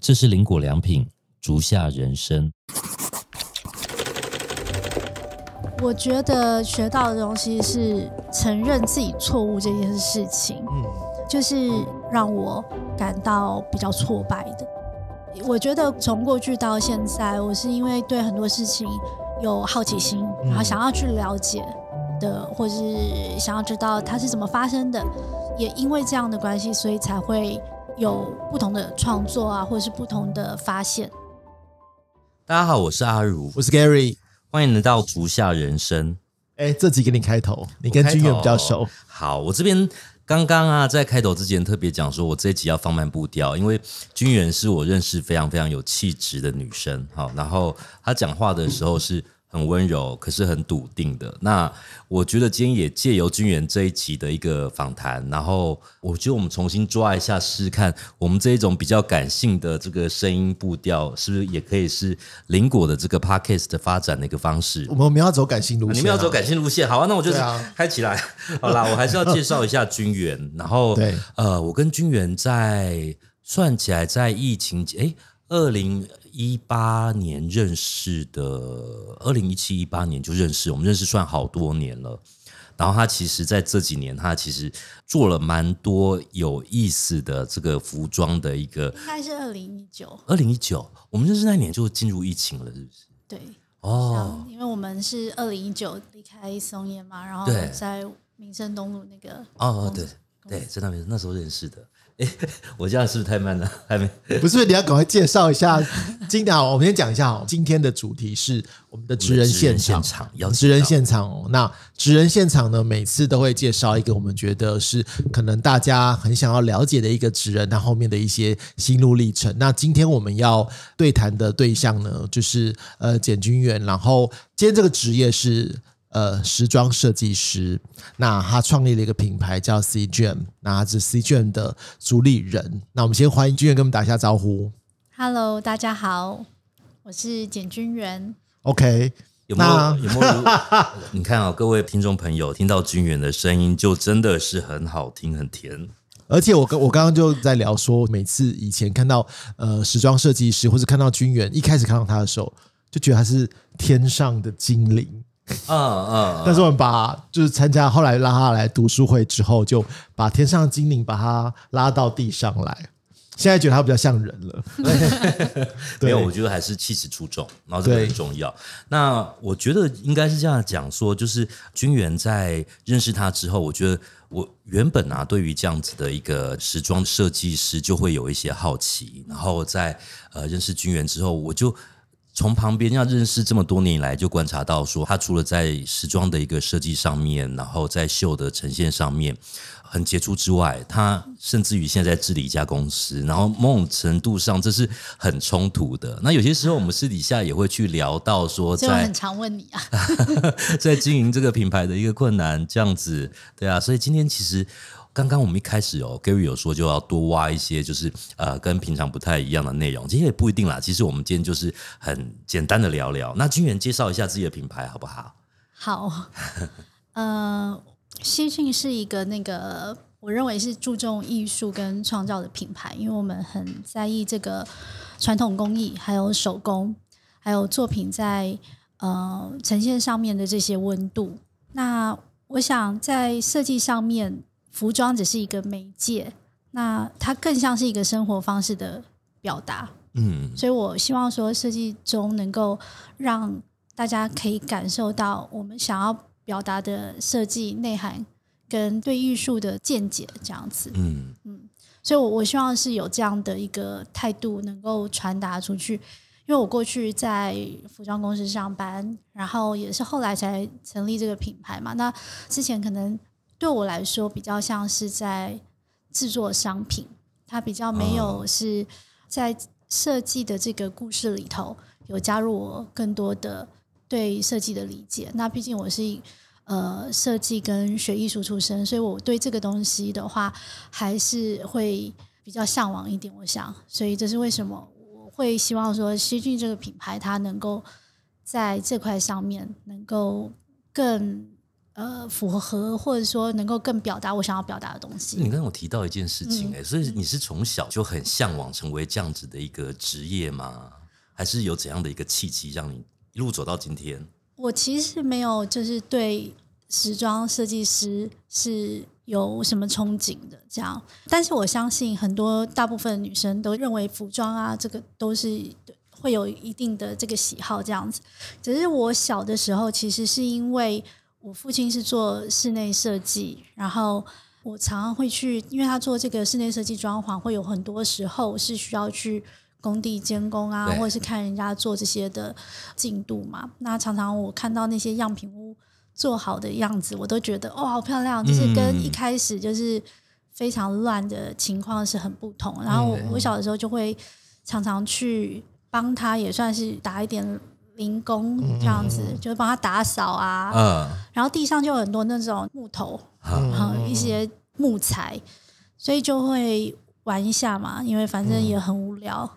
这是林果良品竹下人生。我觉得学到的东西是承认自己错误这件事情，嗯，就是让我感到比较挫败的。我觉得从过去到现在，我是因为对很多事情有好奇心，然后想要去了解的，或是想要知道它是怎么发生的，也因为这样的关系，所以才会有不同的创作啊，或者是不同的发现。大家好，我是阿如，我是 Gary。欢迎来到足下人生。哎，这集给你开头，你跟君远比较熟。好，我这边刚刚啊，在开头之前特别讲说，我这一集要放慢步调，因为君远是我认识非常非常有气质的女生。好，然后她讲话的时候是。很温柔，可是很笃定的。那我觉得今天也借由君元这一集的一个访谈，然后我觉得我们重新抓一下试试看，我们这一种比较感性的这个声音步调，是不是也可以是林果的这个 podcast 的发展的一个方式？我们要走感性路线，你们要走感性路线，好啊，那我就开起来。好啦，我还是要介绍一下君元，然后 呃，我跟君元在算起来在疫情哎二零。一八年认识的，二零一七一八年就认识，我们认识算好多年了。然后他其实在这几年，他其实做了蛮多有意思的这个服装的一个。应该是二零一九，二零一九，我们认识那年就进入疫情了，是不是？对，哦，因为我们是二零一九离开松烟嘛，然后在民生东路那个。哦，对对，在那边那时候认识的。我这样是不是太慢了？还没 不是，你要赶快介绍一下。今天我们先讲一下哦，今天的主题是我们的职人现场，职人现场哦。那职人现场呢，每次都会介绍一个我们觉得是可能大家很想要了解的一个职人，他后面的一些心路历程。那今天我们要对谈的对象呢，就是呃简君远。然后今天这个职业是。呃，时装设计师，那他创立了一个品牌叫 C Jam，那他是 C Jam 的主理人。那我们先欢迎君元跟我们打一下招呼。Hello，大家好，我是简君元。OK，有没有有没有？你看啊，各位听众朋友，听到君元的声音，就真的是很好听，很甜。而且我跟我刚刚就在聊说，每次以前看到呃时装设计师，或者看到君元，一开始看到他的时候，就觉得他是天上的精灵。嗯嗯，但是我们把就是参加后来拉他来读书会之后，就把天上精灵把他拉到地上来，现在觉得他比较像人了。没有，我觉得还是气质出众，然后这个很重要。那我觉得应该是这样讲说，就是君元在认识他之后，我觉得我原本啊，对于这样子的一个时装设计师就会有一些好奇，然后在呃认识君元之后，我就。从旁边要认识这么多年以来，就观察到说，他除了在时装的一个设计上面，然后在秀的呈现上面很杰出之外，他甚至于现在治理一家公司，然后某种程度上这是很冲突的。那有些时候我们私底下也会去聊到说，在很常问你啊，在经营这个品牌的一个困难，这样子，对啊，所以今天其实。刚刚我们一开始哦，Gary 有说就要多挖一些，就是呃跟平常不太一样的内容。其实也不一定啦。其实我们今天就是很简单的聊聊。那君元介绍一下自己的品牌好不好？好，呃，西讯是一个那个我认为是注重艺术跟创造的品牌，因为我们很在意这个传统工艺，还有手工，还有作品在呃呈现上面的这些温度。那我想在设计上面。服装只是一个媒介，那它更像是一个生活方式的表达。嗯，所以我希望说设计中能够让大家可以感受到我们想要表达的设计内涵跟对艺术的见解这样子。嗯嗯，所以我我希望是有这样的一个态度能够传达出去，因为我过去在服装公司上班，然后也是后来才成立这个品牌嘛。那之前可能。对我来说，比较像是在制作商品，它比较没有是在设计的这个故事里头有加入我更多的对设计的理解。那毕竟我是呃设计跟学艺术出身，所以我对这个东西的话还是会比较向往一点。我想，所以这是为什么我会希望说西俊这个品牌它能够在这块上面能够更。呃符合，或者说能够更表达我想要表达的东西。你刚刚有提到一件事情哎，所以你是从小就很向往成为这样子的一个职业吗？还是有怎样的一个契机让你一路走到今天？我其实没有，就是对时装设计师是有什么憧憬的这样。但是我相信很多大部分女生都认为服装啊，这个都是会有一定的这个喜好这样子。只是我小的时候，其实是因为我父亲是做室内设计，然后我常常会去，因为他做这个室内设计装潢，会有很多时候是需要去。工地监工啊，或者是看人家做这些的进度嘛。那常常我看到那些样品屋做好的样子，我都觉得哦，好漂亮！就是跟一开始就是非常乱的情况是很不同。然后我我小的时候就会常常去帮他，也算是打一点零工这样子，就是帮他打扫啊。嗯。然后地上就有很多那种木头，然后一些木材，所以就会玩一下嘛，因为反正也很无聊。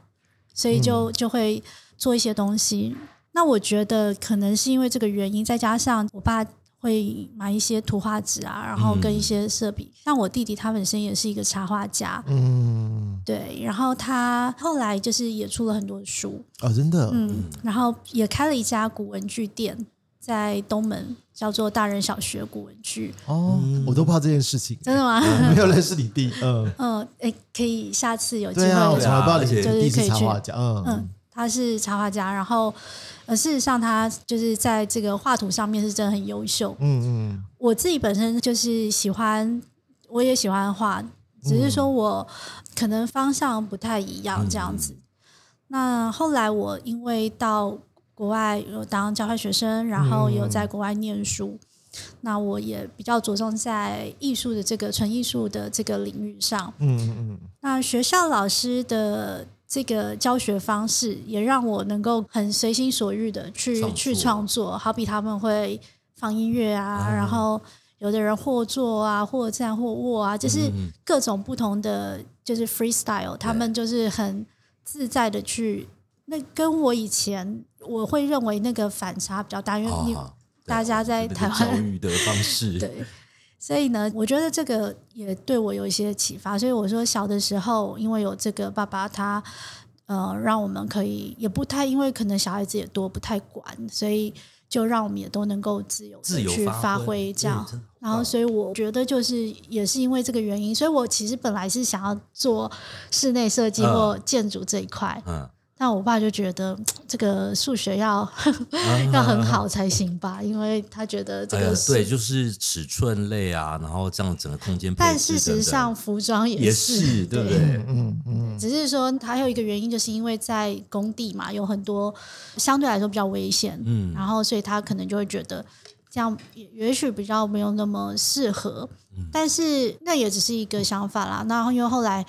所以就就会做一些东西。那我觉得可能是因为这个原因，再加上我爸会买一些图画纸啊，然后跟一些色笔。像我弟弟，他本身也是一个插画家，嗯，对。然后他后来就是也出了很多书哦，真的，嗯。然后也开了一家古文具店，在东门，叫做大人小学古文具。哦，我都怕这件事情，真的吗？没有认识你弟，嗯嗯，哎，可以下次有机会，我从来不知道你弟是插画家，嗯嗯，他是插画家，然后呃，事实上他就是在这个画图上面是真的很优秀，嗯嗯，我自己本身就是喜欢，我也喜欢画，只是说我可能方向不太一样这样子。那后来我因为到国外有当交换学生，然后有在国外念书。那我也比较着重在艺术的这个纯艺术的这个领域上。嗯嗯嗯。那学校老师的这个教学方式，也让我能够很随心所欲的去去创作。好比他们会放音乐啊，然后有的人或坐啊，或站或卧啊，就是各种不同的，就是 freestyle。他们就是很自在的去。那跟我以前我会认为那个反差比较大，因为你。大家在台湾教育的方式，对，所以呢，我觉得这个也对我有一些启发。所以我说，小的时候因为有这个爸爸，他呃，让我们可以也不太，因为可能小孩子也多，不太管，所以就让我们也都能够自由自由去发挥这样。然后，所以我觉得就是也是因为这个原因，所以我其实本来是想要做室内设计或建筑这一块。嗯。那我爸就觉得这个数学要 要很好才行吧，因为他觉得这个对，就是尺寸类啊，然后这样整个空间。但事实上，服装也是对不对？嗯嗯。只是说还有一个原因，就是因为在工地嘛，有很多相对来说比较危险，嗯，然后所以他可能就会觉得这样也也许比较没有那么适合。但是那也只是一个想法啦。那因为后来，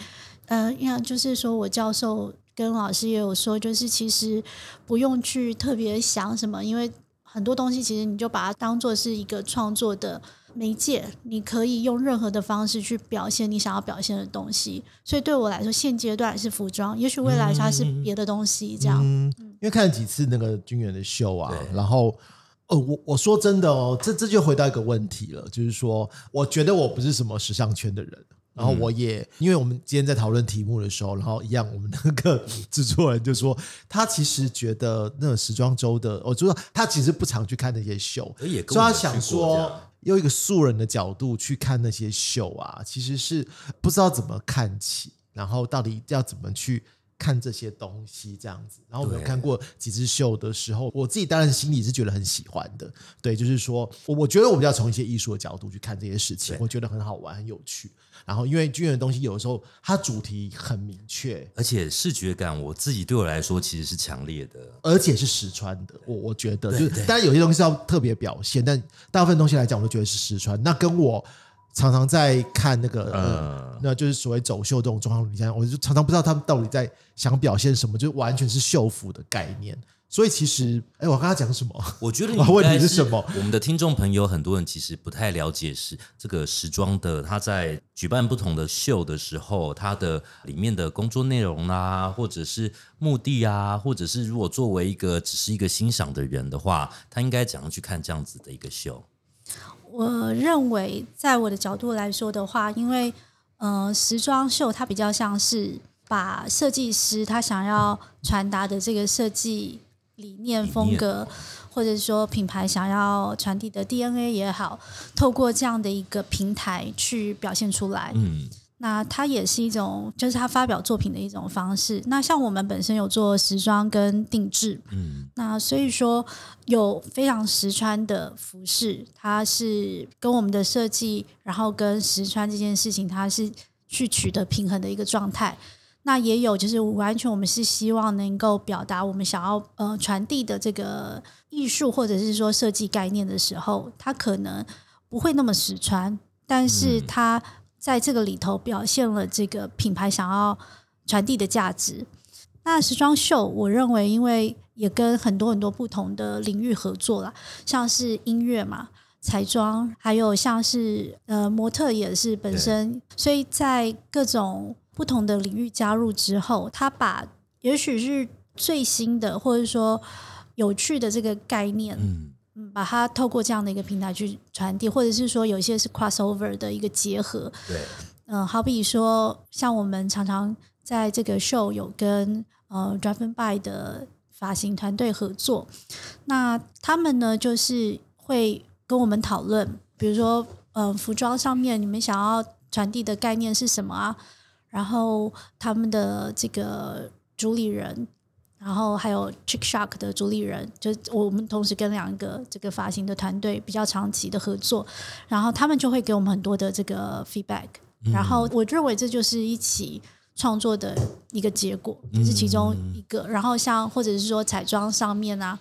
呃，因为就是说我教授。跟老师也有说，就是其实不用去特别想什么，因为很多东西其实你就把它当做是一个创作的媒介，你可以用任何的方式去表现你想要表现的东西。所以对我来说，现阶段是服装，也许未来它是别的东西。这样，因为看了几次那个军人的秀啊，然后，哦，我我说真的哦，这这就回到一个问题了，就是说，我觉得我不是什么时尚圈的人。然后我也，因为我们今天在讨论题目的时候，然后一样，我们那个制作人就说，他其实觉得那个时装周的，我就说他其实不常去看那些秀，所以他想说，用一个素人的角度去看那些秀啊，其实是不知道怎么看起，然后到底要怎么去。看这些东西这样子，然后我们有看过几支秀的时候，我自己当然心里是觉得很喜欢的。对，就是说我我觉得我们要从一些艺术的角度去看这些事情，我觉得很好玩、很有趣。然后因为军人的东西有的时候它主题很明确，而且视觉感我自己对我来说其实是强烈的，而且是实穿的。我我觉得，就是当然有些东西要特别表现，但大部分东西来讲，我都觉得是实穿。那跟我。常常在看那个，呃，那就是所谓走秀这种状况，你像我就常常不知道他们到底在想表现什么，就完全是秀服的概念。所以其实，哎，我刚刚讲什么？我觉得 问题是什么？我们的听众朋友很多人其实不太了解是这个时装的，他在举办不同的秀的时候，他的里面的工作内容啊，或者是目的啊，或者是如果作为一个只是一个欣赏的人的话，他应该怎样去看这样子的一个秀？我认为，在我的角度来说的话，因为呃，时装秀它比较像是把设计师他想要传达的这个设计理念风格，或者说品牌想要传递的 DNA 也好，透过这样的一个平台去表现出来。嗯。那它也是一种，就是他发表作品的一种方式。那像我们本身有做时装跟定制，嗯，那所以说有非常实穿的服饰，它是跟我们的设计，然后跟实穿这件事情，它是去取得平衡的一个状态。那也有就是完全我们是希望能够表达我们想要呃传递的这个艺术或者是说设计概念的时候，它可能不会那么实穿，但是它。在这个里头表现了这个品牌想要传递的价值。那时装秀，我认为因为也跟很多很多不同的领域合作了，像是音乐嘛、彩妆，还有像是呃模特也是本身，所以在各种不同的领域加入之后，他把也许是最新的或者说有趣的这个概念，嗯。嗯，把它透过这样的一个平台去传递，或者是说有一些是 crossover 的一个结合。对，嗯，好比说，像我们常常在这个 show 有跟呃 Driven by 的发型团队合作，那他们呢就是会跟我们讨论，比如说，呃，服装上面你们想要传递的概念是什么啊？然后他们的这个主理人。然后还有 Chick Shark 的主理人，就我们同时跟两个这个发型的团队比较长期的合作，然后他们就会给我们很多的这个 feedback，然后我认为这就是一起创作的一个结果，这是其中一个。然后像或者是说彩妆上面啊，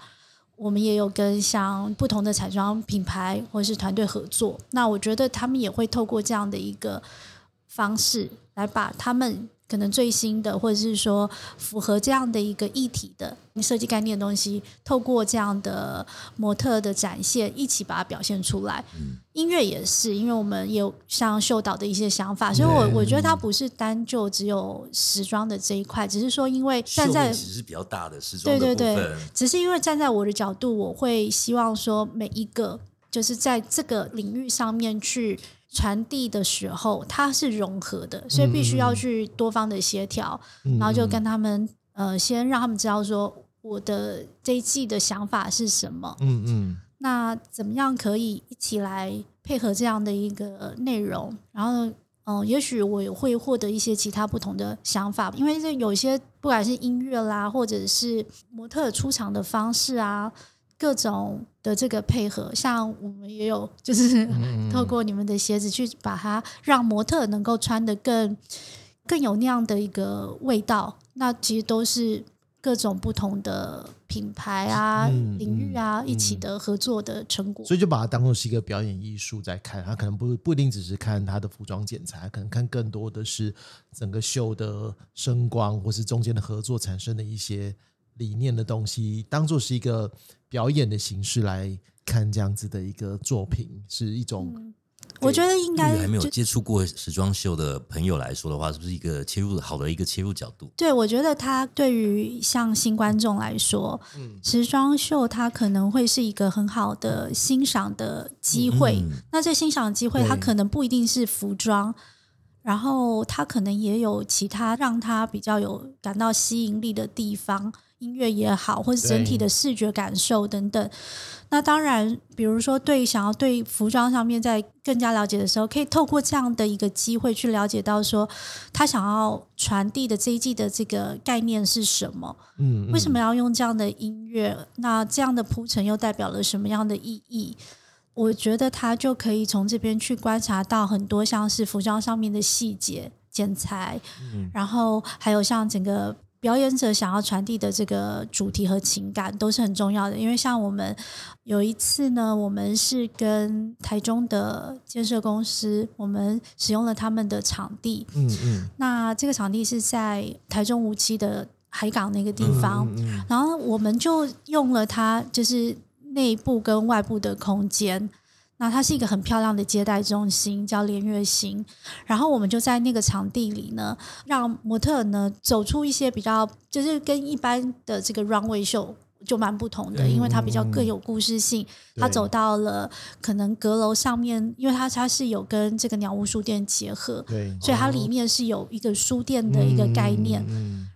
我们也有跟像不同的彩妆品牌或者是团队合作，那我觉得他们也会透过这样的一个方式来把他们。可能最新的，或者是说符合这样的一个议题的设计概念的东西，透过这样的模特的展现，一起把它表现出来。音乐也是，因为我们有像秀导的一些想法，所以我我觉得它不是单就只有时装的这一块，只是说因为站在其实是比较大的时装对对对，只是因为站在我的角度，我会希望说每一个就是在这个领域上面去。传递的时候，它是融合的，所以必须要去多方的协调，然后就跟他们呃，先让他们知道说我的这一季的想法是什么。嗯嗯。那怎么样可以一起来配合这样的一个内容？然后嗯，也许我也会获得一些其他不同的想法，因为这有些不管是音乐啦，或者是模特出场的方式啊。各种的这个配合，像我们也有，就是透过你们的鞋子去把它让模特能够穿的更更有那样的一个味道。那其实都是各种不同的品牌啊、领域啊一起的合作的成果。所以就把它当做是一个表演艺术在看，他可能不不一定只是看他的服装剪裁，可能看更多的是整个秀的声光，或是中间的合作产生的一些。理念的东西当做是一个表演的形式来看，这样子的一个作品是一种。我觉得应该还没有接触过时装秀的朋友来说的话，是不是一个切入好的一个切入角度？对，我觉得它对于像新观众来说，嗯，时装秀它可能会是一个很好的欣赏的机会。那这欣赏机会，它可能不一定是服装。然后它可能也有其他让它比较有感到吸引力的地方，音乐也好，或者整体的视觉感受等等。那当然，比如说对想要对服装上面在更加了解的时候，可以透过这样的一个机会去了解到说他想要传递的这一季的这个概念是什么？嗯，为什么要用这样的音乐？那这样的铺陈又代表了什么样的意义？我觉得他就可以从这边去观察到很多像是服装上面的细节、剪裁，然后还有像整个表演者想要传递的这个主题和情感都是很重要的。因为像我们有一次呢，我们是跟台中的建设公司，我们使用了他们的场地，嗯嗯，那这个场地是在台中无期的海港那个地方，然后我们就用了它，就是。内部跟外部的空间，那它是一个很漂亮的接待中心，叫连月星。然后我们就在那个场地里呢，让模特呢走出一些比较，就是跟一般的这个 runway show 就蛮不同的，因为它比较更有故事性。它走到了可能阁楼上面，因为它它是有跟这个鸟屋书店结合，对，所以它里面是有一个书店的一个概念。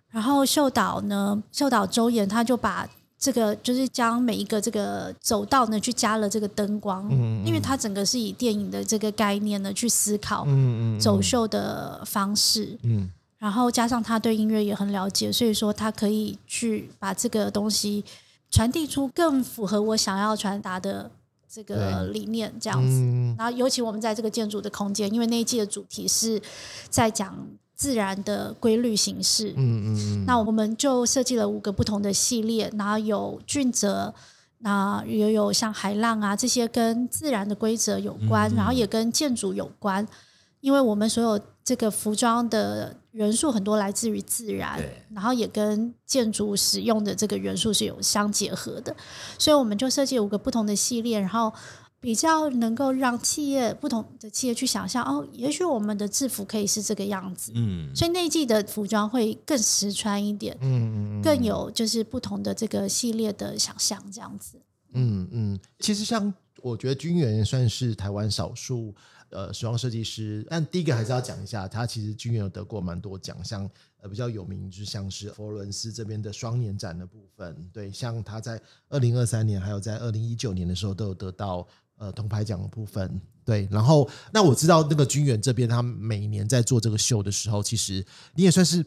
然后秀岛呢，秀岛周岩他就把这个就是将每一个这个走道呢去加了这个灯光，嗯，因为它整个是以电影的这个概念呢去思考，嗯嗯，走秀的方式，嗯。然后加上他对音乐也很了解，所以说他可以去把这个东西传递出更符合我想要传达的这个理念，这样子。然后尤其我们在这个建筑的空间，因为那一季的主题是在讲自然的规律形式，嗯嗯，那我们就设计了五个不同的系列，然后有俊泽，那也有像海浪啊这些跟自然的规则有关，然后也跟建筑有关，因为我们所有这个服装的。元素很多来自于自然，然后也跟建筑使用的这个元素是有相结合的，所以我们就设计五个不同的系列，然后比较能够让企业不同的企业去想象哦，也许我们的制服可以是这个样子，嗯，所以那季的服装会更实穿一点，嗯嗯，更有就是不同的这个系列的想象这样子，嗯嗯，其实像我觉得君元算是台湾少数。呃，时装设计师，但第一个还是要讲一下，他其实均有得过蛮多奖，像呃比较有名，就像是佛罗伦斯这边的双年展的部分，对，像他在二零二三年，还有在二零一九年的时候，都有得到呃铜牌奖的部分，对。然后，那我知道那个军远这边，他每年在做这个秀的时候，其实你也算是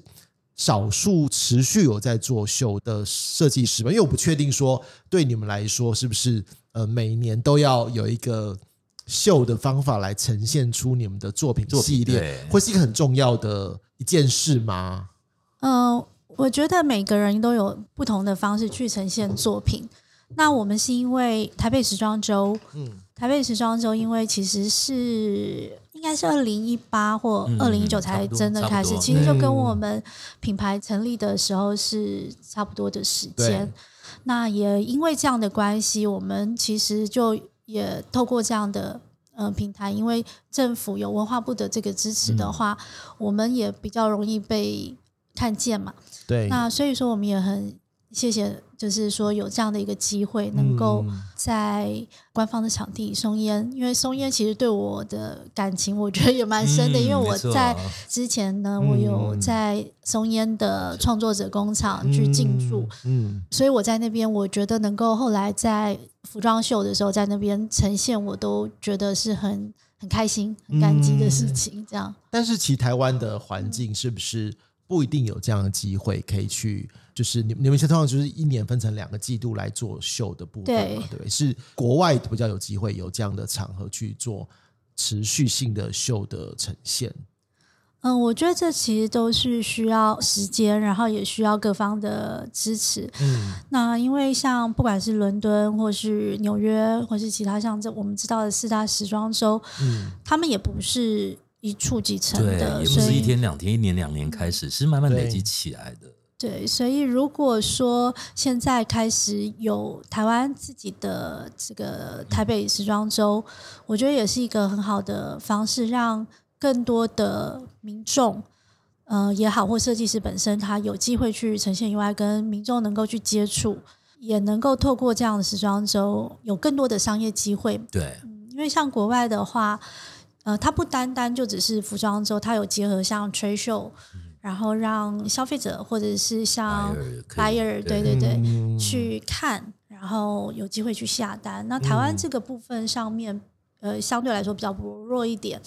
少数持续有在做秀的设计师吧？因为我不确定说对你们来说是不是呃每年都要有一个。秀的方法来呈现出你们的作品系列，会是一个很重要的一件事吗？嗯，我觉得每个人都有不同的方式去呈现作品。那我们是因为台北时装周，嗯，台北时装周因为其实是应该是二零一八或二零一九才真的开始，其实就跟我们品牌成立的时候是差不多的时间。那也因为这样的关系，我们其实就。也透过这样的呃平台，因为政府有文化部的这个支持的话，我们也比较容易被看见嘛。对，那所以说我们也很。谢谢，就是说有这样的一个机会，能够在官方的场地松烟，因为松烟其实对我的感情，我觉得也蛮深的。因为我在之前呢，我有在松烟的创作者工厂去进驻，嗯，所以我在那边，我觉得能够后来在服装秀的时候在那边呈现，我都觉得是很很开心、很感激的事情。这样，但是其台湾的环境是不是不一定有这样的机会可以去？就是你你们现在通常就是一年分成两个季度来做秀的部分嘛，对不对？是国外比较有机会有这样的场合去做持续性的秀的呈现。嗯，我觉得这其实都是需要时间，然后也需要各方的支持。嗯，那因为像不管是伦敦或是纽约，或是其他像这我们知道的四大时装周，嗯，他们也不是一触即成的，也不是一天两天、一年两年开始，是慢慢累积起来的。对，所以如果说现在开始有台湾自己的这个台北时装周，我觉得也是一个很好的方式，让更多的民众，呃也好，或设计师本身他有机会去呈现以外，跟民众能够去接触，也能够透过这样的时装周有更多的商业机会。对，因为像国外的话，呃，它不单单就只是服装周，它有结合像 trade show。然后让消费者或者是像 buyer 对对对去看，然后有机会去下单。那台湾这个部分上面，呃，相对来说比较薄弱一点，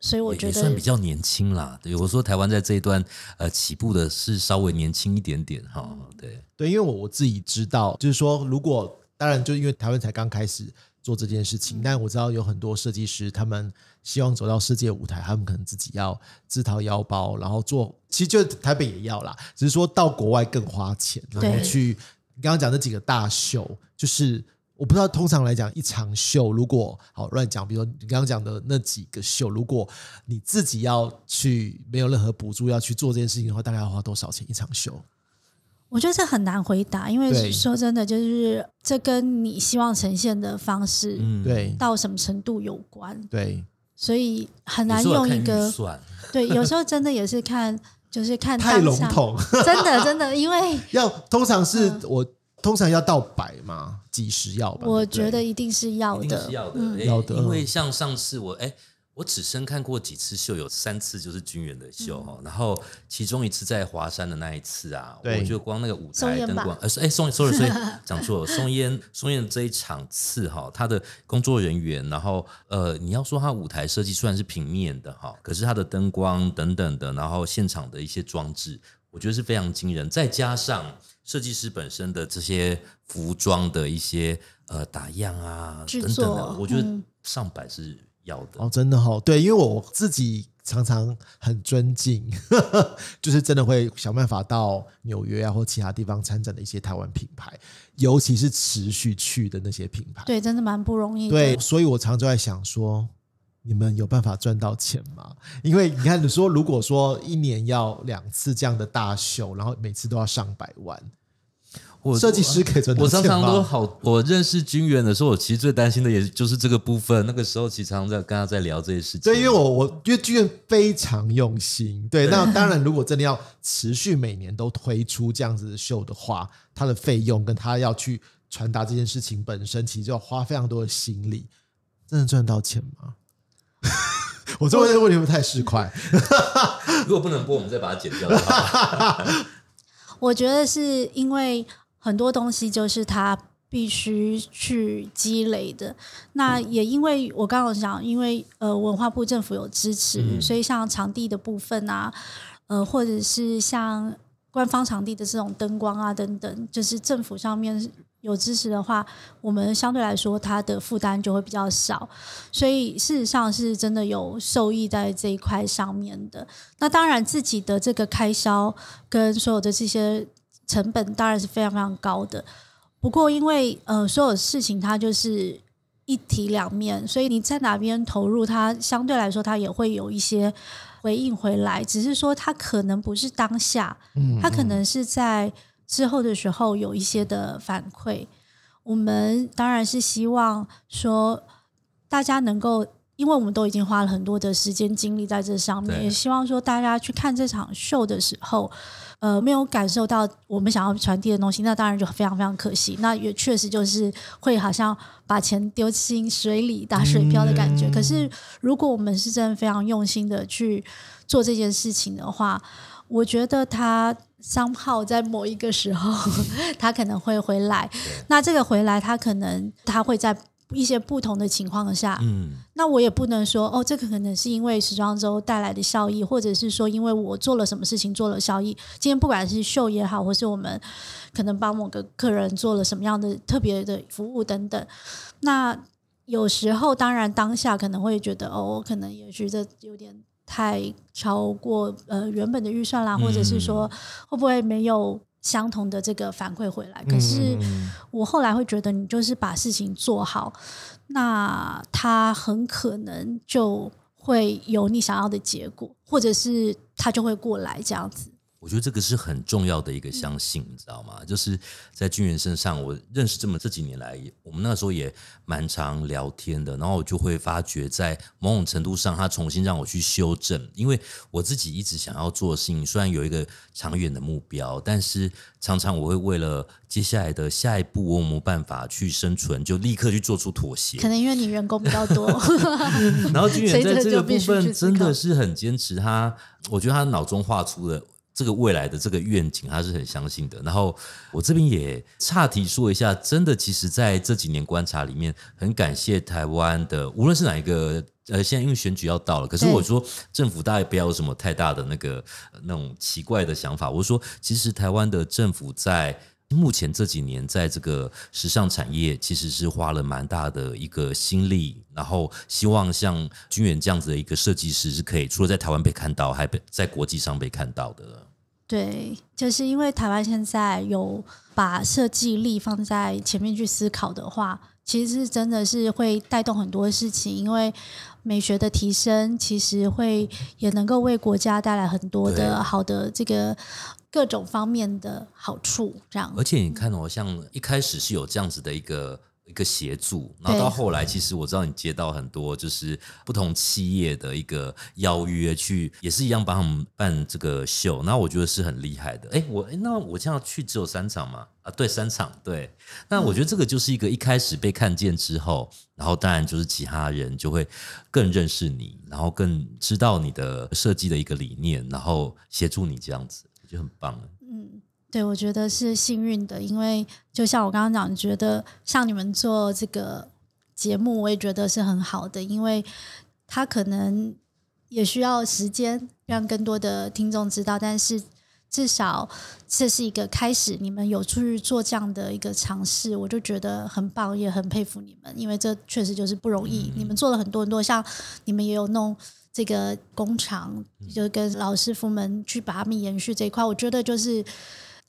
所以我觉得也算比较年轻啦。对，我说台湾在这一段呃起步的是稍微年轻一点点哈。对对，因为我我自己知道，就是说，如果当然就因为台湾才刚开始。做这件事情，但我知道有很多设计师，他们希望走到世界舞台，他们可能自己要自掏腰包，然后做。其实就台北也要啦，只是说到国外更花钱，然后去你刚刚讲那几个大秀，就是我不知道通常来讲一场秀，如果好乱讲，比如说你刚刚讲的那几个秀，如果你自己要去没有任何补助要去做这件事情的话，大概要花多少钱一场秀？我觉得这很难回答，因为说真的，就是这跟你希望呈现的方式，对，到什么程度有关，对，所以很难用一个，对，有时候真的也是看，就是看太笼统，真的真的，因为要通常是我通常要到百嘛？几十要吧？我觉得一定是要的，要的，要的。因为像上次我哎。我只身看过几次秀，有三次就是军人的秀哈。然后其中一次在华山的那一次啊，我就光那个舞台灯光，呃，哎，松松所以讲错了，松烟松烟这一场次哈，他的工作人员，然后呃，你要说他舞台设计虽然是平面的哈，可是他的灯光等等的，然后现场的一些装置，我觉得是非常惊人。再加上设计师本身的这些服装的一些呃打样啊等等的，我觉得上百是。要的哦，真的哈，对，因为我自己常常很尊敬，就是真的会想办法到纽约啊或其他地方参展的一些台湾品牌，尤其是持续去的那些品牌，对，真的蛮不容易。对，所以我常就在想说，你们有办法赚到钱吗？因为你看，你说如果说一年要两次这样的大秀，然后每次都要上百万。我设计师可以赚我常常都好，我认识军元的时候，我其实最担心的也就是这个部分。那个时候其实常常在跟他在聊这些事情。对，因为我我因为军元非常用心。对，那当然，如果真的要持续每年都推出这样子的秀的话，它的费用跟他要去传达这件事情本身，其实就要花非常多的心力。真的赚到钱吗？我这问的问题不太市侩。如果不能播，我们再把它剪掉。我觉得是因为。很多东西就是他必须去积累的。那也因为我刚刚讲，因为呃文化部政府有支持，所以像场地的部分啊，呃或者是像官方场地的这种灯光啊等等，就是政府上面有支持的话，我们相对来说它的负担就会比较少。所以事实上是真的有受益在这一块上面的。那当然自己的这个开销跟所有的这些。成本当然是非常非常高的，不过因为呃所有事情它就是一体两面，所以你在哪边投入，它相对来说它也会有一些回应回来，只是说它可能不是当下，它可能是在之后的时候有一些的反馈。我们当然是希望说大家能够，因为我们都已经花了很多的时间精力在这上面，也希望说大家去看这场秀的时候。呃，没有感受到我们想要传递的东西，那当然就非常非常可惜。那也确实就是会好像把钱丢进水里打水漂的感觉。可是如果我们是真的非常用心的去做这件事情的话，我觉得他商号在某一个时候 他可能会回来。那这个回来，他可能他会在。一些不同的情况下，嗯，那我也不能说哦，这个可能是因为时装周带来的效益，或者是说因为我做了什么事情做了效益。今天不管是秀也好，或是我们可能帮某个客人做了什么样的特别的服务等等，那有时候当然当下可能会觉得哦，我可能也觉得有点太超过呃原本的预算啦，或者是说会不会没有。相同的这个反馈回来，可是我后来会觉得，你就是把事情做好，那他很可能就会有你想要的结果，或者是他就会过来这样子。我觉得这个是很重要的一个相信，你知道吗？就是在军人身上，我认识这么这几年来，我们那时候也蛮常聊天的，然后我就会发觉，在某种程度上，他重新让我去修正，因为我自己一直想要做的事情，虽然有一个长远的目标，但是常常我会为了接下来的下一步，我有没有办法去生存，就立刻去做出妥协。可能因为你员工比较多，然后军人在这个部分真的是很坚持，他我觉得他脑中画出了。这个未来的这个愿景，他是很相信的。然后我这边也岔题说一下，真的，其实在这几年观察里面，很感谢台湾的，无论是哪一个，呃，现在因为选举要到了，可是我说政府大家不要有什么太大的那个那种奇怪的想法。我说，其实台湾的政府在目前这几年，在这个时尚产业，其实是花了蛮大的一个心力，然后希望像君远这样子的一个设计师，是可以除了在台湾被看到，还被在国际上被看到的。对，就是因为台湾现在有把设计力放在前面去思考的话，其实是真的是会带动很多事情。因为美学的提升，其实会也能够为国家带来很多的好的这个各种方面的好处。这样，而且你看哦，像一开始是有这样子的一个一个协助，然后到后来，其实我知道你接到很多就是不同企业的一个邀约，去也是一样帮他们办这个秀，那我觉得是很厉害的。哎，我哎，那我这样去只有三场嘛？啊，对，三场，对。那我觉得这个就是一个一开始被看见之后，然后当然就是其他人就会更认识你，然后更知道你的设计的一个理念，然后协助你这样子，就很棒了。嗯。对，我觉得是幸运的，因为就像我刚刚讲，觉得像你们做这个节目，我也觉得是很好的，因为他可能也需要时间让更多的听众知道，但是至少这是一个开始，你们有出去做这样的一个尝试，我就觉得很棒，也很佩服你们，因为这确实就是不容易。你们做了很多很多，像你们也有弄这个工厂，就跟老师傅们去把他们延续这一块，我觉得就是。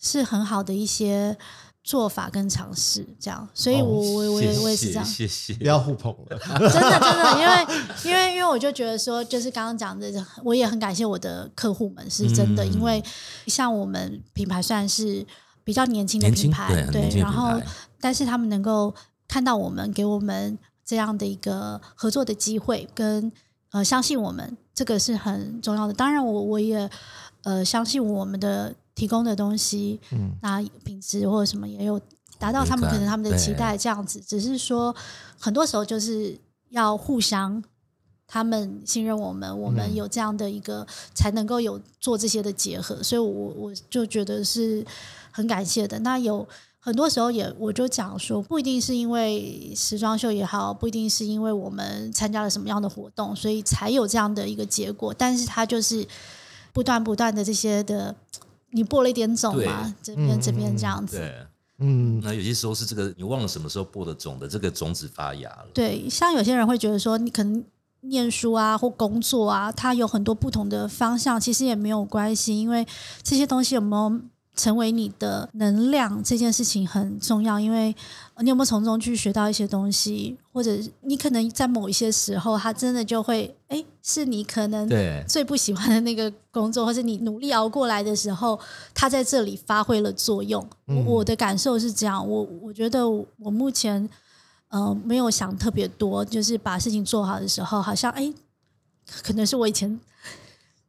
是很好的一些做法跟尝试，这样，所以我我我也我也是这样，谢谢，不要互捧了，真的真的，因为因为因为我就觉得说，就是刚刚讲的，我也很感谢我的客户们，是真的，因为像我们品牌算是比较年轻的品牌，对，然后但是他们能够看到我们，给我们这样的一个合作的机会，跟呃相信我们，这个是很重要的。当然，我我也呃相信我们的。提供的东西，嗯，那品质或者什么也有达到他们可能他们的期待，这样子。只是说，很多时候就是要互相，他们信任我们，我们有这样的一个才能够有做这些的结合。所以，我我就觉得是很感谢的。那有很多时候也，我就讲说，不一定是因为时装秀也好，不一定是因为我们参加了什么样的活动，所以才有这样的一个结果。但是，它就是不断不断的这些的。你播了一点种嘛？这边这边这样子，嗯，那有些时候是这个，你忘了什么时候播的种的，这个种子发芽了。对，像有些人会觉得说，你可能念书啊或工作啊，它有很多不同的方向，其实也没有关系，因为这些东西有没有？成为你的能量这件事情很重要，因为你有没有从中去学到一些东西，或者你可能在某一些时候，他真的就会哎，是你可能最不喜欢的那个工作，或者你努力熬过来的时候，他在这里发挥了作用。我的感受是这样，我我觉得我目前呃没有想特别多，就是把事情做好的时候，好像哎，可能是我以前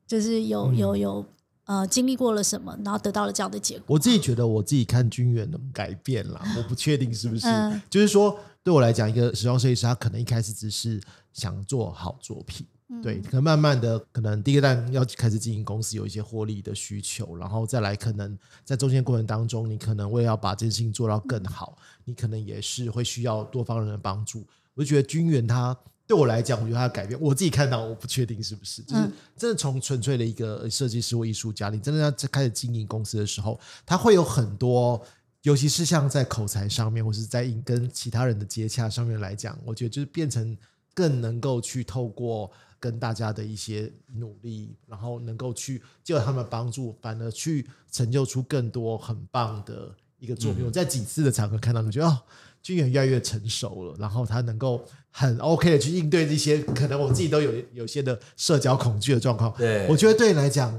就是有有有。呃，经历过了什么，然后得到了这样的结果。我自己觉得，我自己看君远的改变了，我不确定是不是。就是说，对我来讲，一个时装设计师，他可能一开始只是想做好作品，对，可能慢慢的，可能第一个段要开始经营公司，有一些获利的需求，然后再来，可能在中间过程当中，你可能为了要把这件事情做到更好，你可能也是会需要多方人的帮助。我就觉得君远他。对我来讲，我觉得他的改变，我自己看到，我不确定是不是，就是真的从纯粹的一个设计师或艺术家，你真的要开始经营公司的时候，他会有很多，尤其是像在口才上面，或是在跟其他人的接洽上面来讲，我觉得就是变成更能够去透过跟大家的一些努力，然后能够去借他们帮助，反而去成就出更多很棒的一个作品。我在几次的场合看到，你觉得哦。军远越来越成熟了，然后他能够很 OK 的去应对这些可能我自己都有有些的社交恐惧的状况。对，我觉得对你来讲，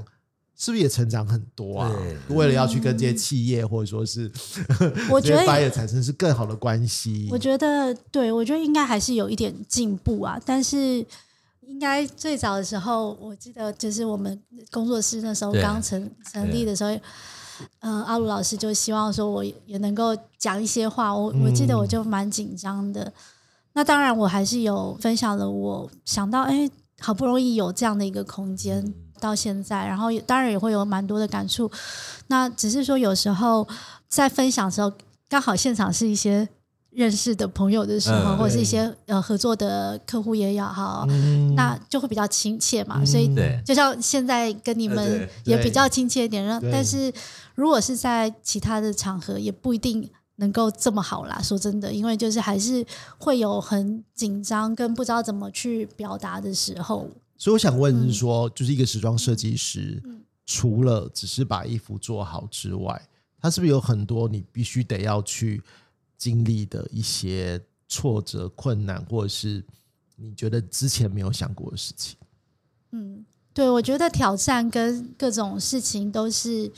是不是也成长很多啊？为了要去跟这些企业或者说是，我 觉得也产生是更好的关系。我觉得，对我觉得应该还是有一点进步啊。但是，应该最早的时候，我记得就是我们工作室那时候刚成成立的时候。嗯，阿鲁老师就希望说，我也能够讲一些话。我我记得我就蛮紧张的。那当然，我还是有分享了。我想到，哎，好不容易有这样的一个空间，到现在，然后当然也会有蛮多的感触。那只是说，有时候在分享的时候，刚好现场是一些认识的朋友的时候，或者是一些呃合作的客户也要哈，那就会比较亲切嘛。所以，就像现在跟你们也比较亲切一点，但是。如果是在其他的场合，也不一定能够这么好啦。说真的，因为就是还是会有很紧张跟不知道怎么去表达的时候。所以我想问是说，就是一个时装设计师，除了只是把衣服做好之外，他是不是有很多你必须得要去经历的一些挫折、困难，或者是你觉得之前没有想过的事情？嗯，对，我觉得挑战跟各种事情都是。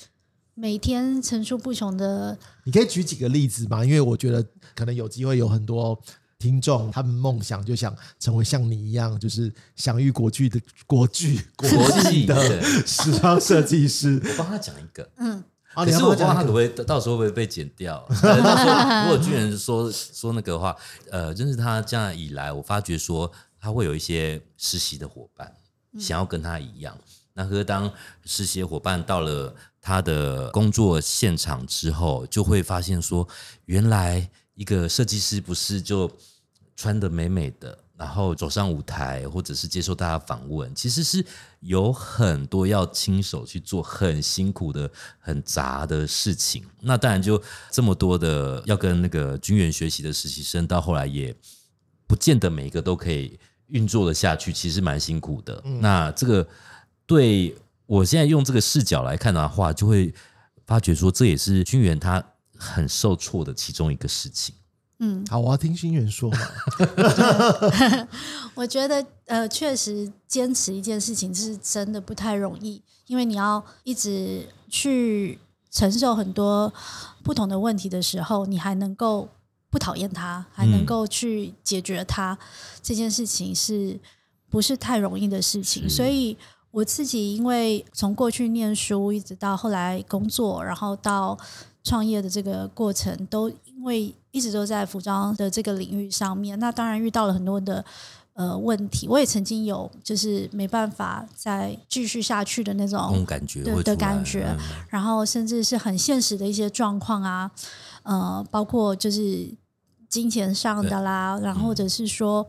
每天层出不穷的。你可以举几个例子吗？因为我觉得可能有机会有很多听众，他们梦想就想成为像你一样，就是享誉国际的国际国际的时装设计师。我帮他讲一个，嗯。啊！可是我不知道他会不会到时候会不会被剪掉。如果巨人说说那个话，呃，认识他这样以来，我发觉说他会有一些实习的伙伴想要跟他一样。那可是当实习伙伴到了他的工作现场之后，就会发现说，原来一个设计师不是就穿的美美的。然后走上舞台，或者是接受大家访问，其实是有很多要亲手去做很辛苦的、很杂的事情。那当然，就这么多的要跟那个军员学习的实习生，到后来也不见得每一个都可以运作的下去，其实蛮辛苦的。那这个对我现在用这个视角来看的话，就会发觉说，这也是军员他很受挫的其中一个事情。嗯，好，我要听心源说嘛。我觉得，呃，确实坚持一件事情是真的不太容易，因为你要一直去承受很多不同的问题的时候，你还能够不讨厌它，还能够去解决他，这件事情是不是太容易的事情？所以我自己，因为从过去念书，一直到后来工作，然后到创业的这个过程，都因为。一直都在服装的这个领域上面，那当然遇到了很多的呃问题。我也曾经有就是没办法再继续下去的那种感觉的感觉，然后甚至是很现实的一些状况啊，呃，包括就是金钱上的啦，然后或者是说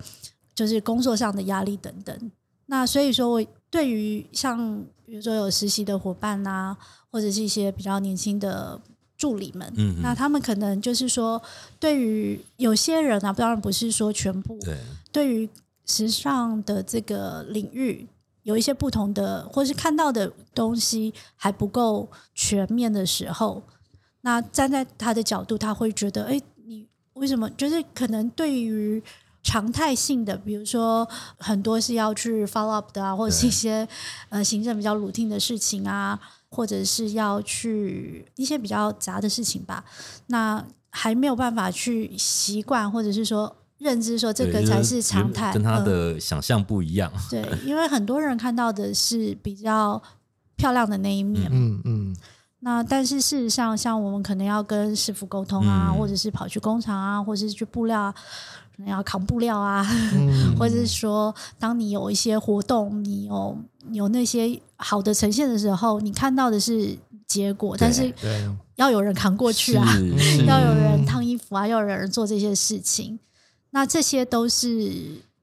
就是工作上的压力等等。那所以说我对于像比如说有实习的伙伴呐，或者是一些比较年轻的。助理们，那他们可能就是说，对于有些人啊，当然不是说全部，对，对于时尚的这个领域，有一些不同的，或是看到的东西还不够全面的时候，那站在他的角度，他会觉得，哎，你为什么？就是可能对于常态性的，比如说很多是要去 follow up 的啊，或者是一些呃行政比较 routine 的事情啊。或者是要去一些比较杂的事情吧，那还没有办法去习惯，或者是说认知说这个才是常态，跟他的想象不一样。对，因为很多人看到的是比较漂亮的那一面，嗯嗯。那但是事实上，像我们可能要跟师傅沟通啊，或者是跑去工厂啊，或者是去布料。要扛布料啊，或者是说，当你有一些活动，你有有那些好的呈现的时候，你看到的是结果，但是要有人扛过去啊，要有人烫衣服啊，要有人做这些事情，那这些都是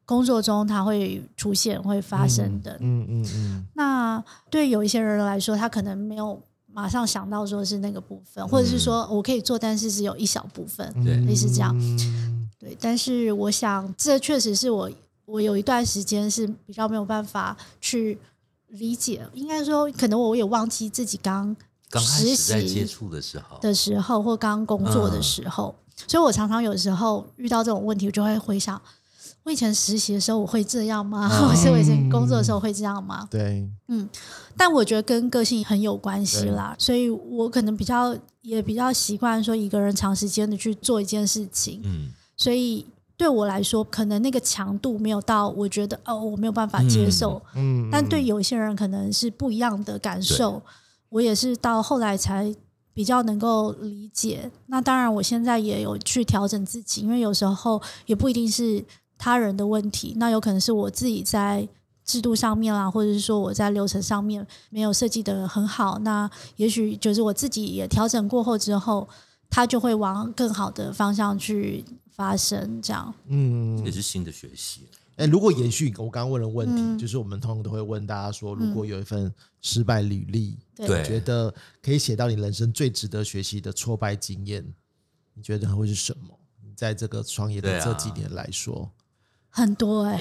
工作中它会出现会发生的。嗯嗯嗯。那对有一些人来说，他可能没有马上想到说是那个部分，或者是说我可以做，但是只有一小部分，类似这样。对，但是我想，这确实是我我有一段时间是比较没有办法去理解，应该说，可能我也忘记自己刚刚实习接触的时候的时候，或刚工作的时候，所以我常常有时候遇到这种问题，我就会回想，我以前实习的时候我会这样吗？或是我以前工作的时候会这样吗？对，嗯，但我觉得跟个性很有关系啦，所以我可能比较也比较习惯说一个人长时间的去做一件事情，嗯。所以对我来说，可能那个强度没有到，我觉得哦，我没有办法接受。嗯，但对有一些人可能是不一样的感受。我也是到后来才比较能够理解。那当然，我现在也有去调整自己，因为有时候也不一定是他人的问题，那有可能是我自己在制度上面啦，或者是说我在流程上面没有设计的很好。那也许就是我自己也调整过后之后，他就会往更好的方向去。发生这样，嗯，也是新的学习。哎，如果延续我刚刚问的问题，就是我们通常都会问大家说，如果有一份失败履历，对，觉得可以写到你人生最值得学习的挫败经验，你觉得会是什么？你在这个创业的这几年来说，很多哎，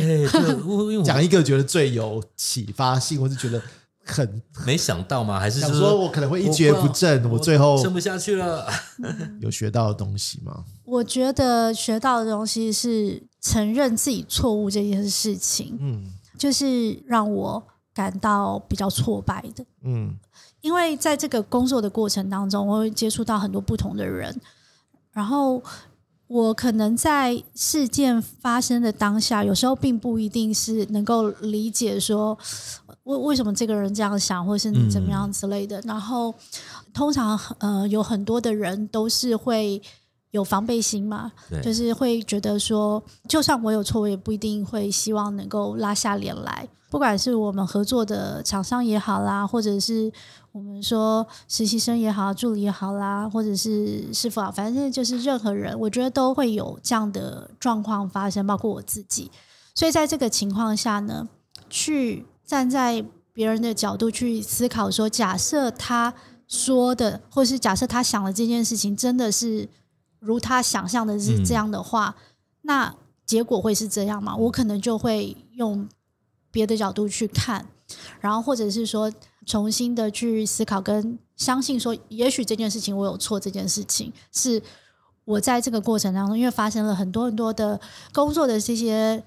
讲一个觉得最有启发性，或是觉得。很没想到吗？还是想说我可能会一蹶不振？我最后撑不下去了。有学到的东西吗？我觉得学到的东西是承认自己错误这件事情。嗯，就是让我感到比较挫败的。嗯，因为在这个工作的过程当中，我会接触到很多不同的人，然后我可能在事件发生的当下，有时候并不一定是能够理解说为为什么这个人这样想，或是怎么样之类的。然后通常呃有很多的人都是会。有防备心嘛？就是会觉得说，就算我有错，我也不一定会希望能够拉下脸来。不管是我们合作的厂商也好啦，或者是我们说实习生也好、助理也好啦，或者是师傅啊，反正就是任何人，我觉得都会有这样的状况发生，包括我自己。所以在这个情况下呢，去站在别人的角度去思考，说假设他说的，或是假设他想的这件事情，真的是。如他想象的是这样的话，那结果会是这样吗？我可能就会用别的角度去看，然后或者是说重新的去思考跟相信，说也许这件事情我有错，这件事情是我在这个过程当中，因为发生了很多很多的工作的这些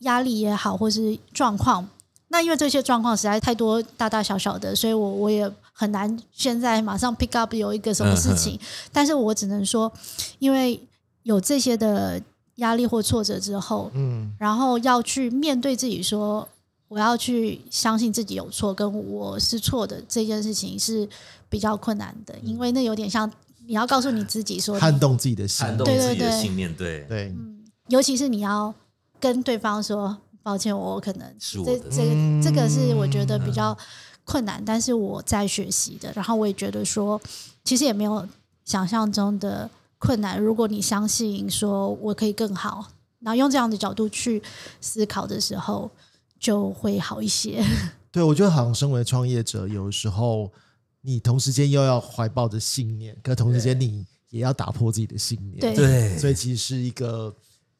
压力也好，或是状况。那因为这些状况实在太多，大大小小的，所以我我也很难现在马上 pick up 有一个什么事情。但是我只能说，因为有这些的压力或挫折之后，嗯，然后要去面对自己，说我要去相信自己有错，跟我是错的这件事情是比较困难的，因为那有点像你要告诉你自己说，撼动自己的心，对对对，信念，对。对，嗯，尤其是你要跟对方说。抱歉，我可能这这个这个是我觉得比较困难，但是我在学习的。然后我也觉得说，其实也没有想象中的困难。如果你相信说我可以更好，然后用这样的角度去思考的时候，就会好一些。对，我觉得好像身为创业者，有时候你同时间又要怀抱着信念，可同时间你也要打破自己的信念。对，所以其实是一个。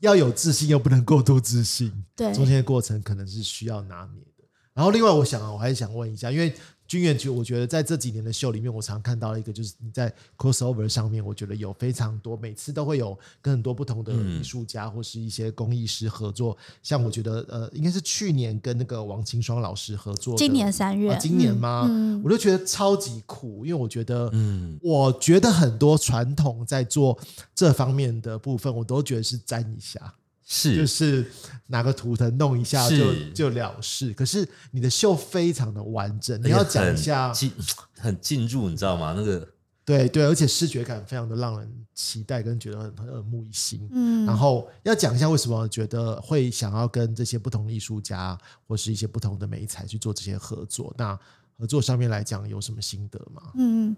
要有自信，又不能过度自信，对，中间的过程可能是需要拿捏的。然后，另外，我想啊，我还是想问一下，因为。君远，就我觉得在这几年的秀里面，我常看到一个，就是你在 crossover 上面，我觉得有非常多，每次都会有跟很多不同的艺术家或是一些工艺师合作。像我觉得，呃，应该是去年跟那个王清霜老师合作，今年三月，今年吗？我就觉得超级酷，因为我觉得，嗯，我觉得很多传统在做这方面的部分，我都觉得是沾一下。是，就是拿个图腾弄一下就就了事。可是你的秀非常的完整，你要讲一下，很进入，你知道吗？那个对对，而且视觉感非常的让人期待，跟觉得很很耳目一新。嗯，然后要讲一下为什么觉得会想要跟这些不同艺术家或是一些不同的美材去做这些合作。那合作上面来讲有什么心得吗？嗯，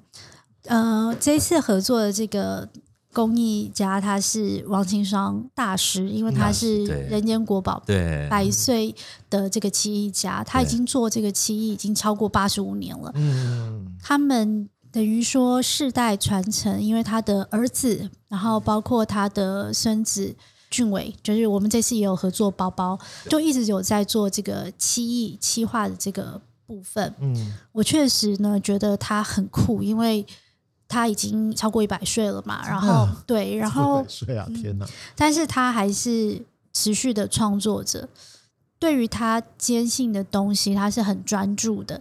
呃，这次合作的这个。工艺家他是王清霜大师，因为他是人间国宝，对百岁的这个漆艺家，他已经做这个漆艺已经超过八十五年了。嗯，他们等于说世代传承，因为他的儿子，然后包括他的孙子俊伟，就是我们这次也有合作包包，就一直有在做这个漆艺漆画的这个部分。嗯，我确实呢觉得他很酷，因为。他已经超过一百岁了嘛？然后 对，然后岁啊，天哪！但是他还是持续的创作者。对于他坚信的东西，他是很专注的。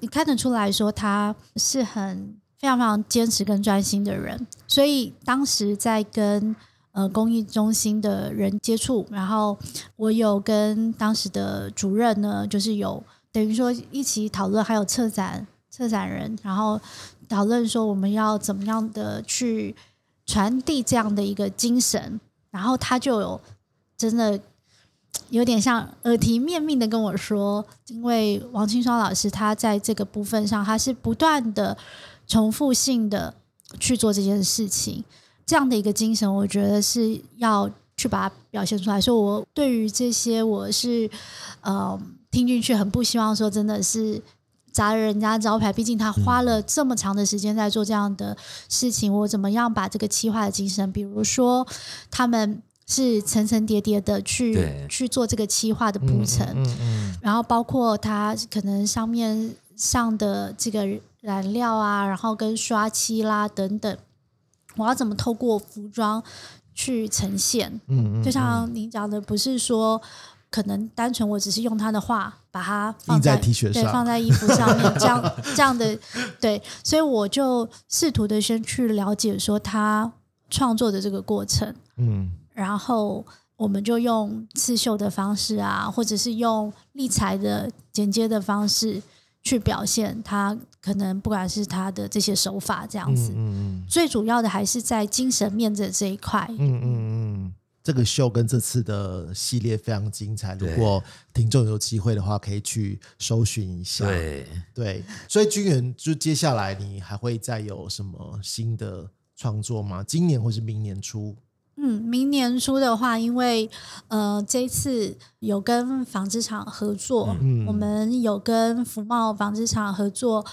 你看得出来说，他是很非常非常坚持跟专心的人。所以当时在跟呃公益中心的人接触，然后我有跟当时的主任呢，就是有等于说一起讨论，还有策展策展人，然后。讨论说我们要怎么样的去传递这样的一个精神，然后他就有真的有点像耳提面命的跟我说，因为王清霜老师他在这个部分上，他是不断的重复性的去做这件事情，这样的一个精神，我觉得是要去把它表现出来。所以，我对于这些，我是呃听进去很不希望说，真的是。砸了人家招牌，毕竟他花了这么长的时间在做这样的事情。我怎么样把这个企划的精神，比如说他们是层层叠叠的去去做这个企划的铺陈，然后包括他可能上面上的这个染料啊，然后跟刷漆啦等等，我要怎么透过服装去呈现？嗯嗯，就像您讲的，不是说。可能单纯我只是用他的话把它放在 T 恤上，对，放在衣服上面，这样这样的对，所以我就试图的先去了解说他创作的这个过程，嗯，然后我们就用刺绣的方式啊，或者是用立裁的剪接的方式去表现他可能不管是他的这些手法这样子，嗯嗯，最主要的还是在精神面的这一块，嗯嗯嗯。这个秀跟这次的系列非常精彩，如果听众有机会的话，可以去搜寻一下。对对，所以君元，就接下来你还会再有什么新的创作吗？今年或是明年初？嗯，明年初的话，因为呃，这次有跟纺织厂合作，嗯我们有跟福茂纺织厂合作。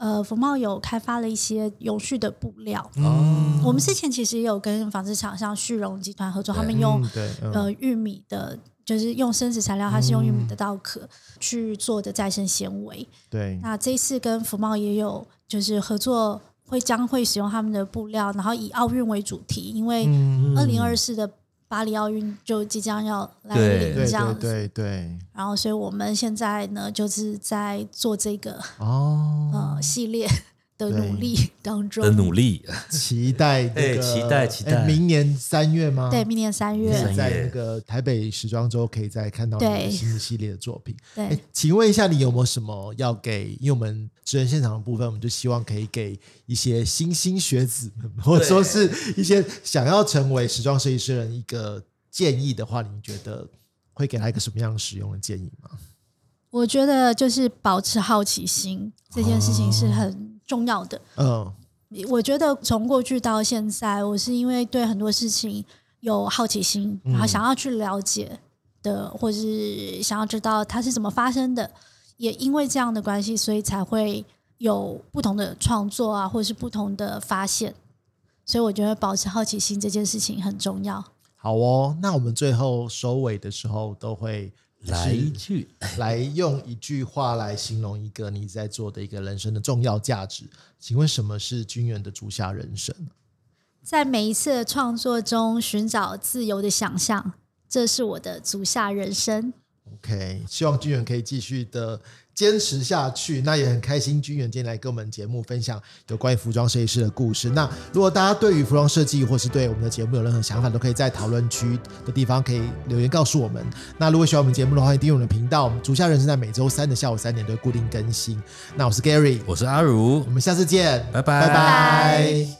呃，福茂有开发了一些永续的布料。哦，我们之前其实也有跟纺织厂像旭荣集团合作，他们用呃玉米的，就是用生殖材料，它是用玉米的稻壳去做的再生纤维。对，那这一次跟福茂也有就是合作，会将会使用他们的布料，然后以奥运为主题，因为二零二四的。巴黎奥运就即将要来临，这样子，对对。然后，所以我们现在呢，就是在做这个哦呃系列。的努力当中的努力，期待对期待期待明年三月吗？对，明年三月在那个台北时装周可以再看到你的新系列的作品。对，请问一下，你有没有什么要给？因为我们职人现场的部分，我们就希望可以给一些新兴学子们，或者说是一些想要成为时装设计师的人一个建议的话，你觉得会给他一个什么样使用的建议吗？我觉得就是保持好奇心，这件事情是很。重要的，嗯，我觉得从过去到现在，我是因为对很多事情有好奇心，然后想要去了解的，或是想要知道它是怎么发生的，也因为这样的关系，所以才会有不同的创作啊，或者是不同的发现。所以我觉得保持好奇心这件事情很重要。好哦，那我们最后收尾的时候都会。来一句，来用一句话来形容一个你在做的一个人生的重要价值。请问什么是君远的足下人生？在每一次的创作中寻找自由的想象，这是我的足下人生。OK，希望君远可以继续的。坚持下去，那也很开心。君远今天来跟我们节目分享有关于服装设计师的故事。那如果大家对于服装设计或是对我们的节目有任何想法，都可以在讨论区的地方可以留言告诉我们。那如果喜欢我们节目的话，欢迎订阅我们的频道。我们足下人生在每周三的下午三点都会固定更新。那我是 Gary，我是阿如，我们下次见，拜拜拜拜。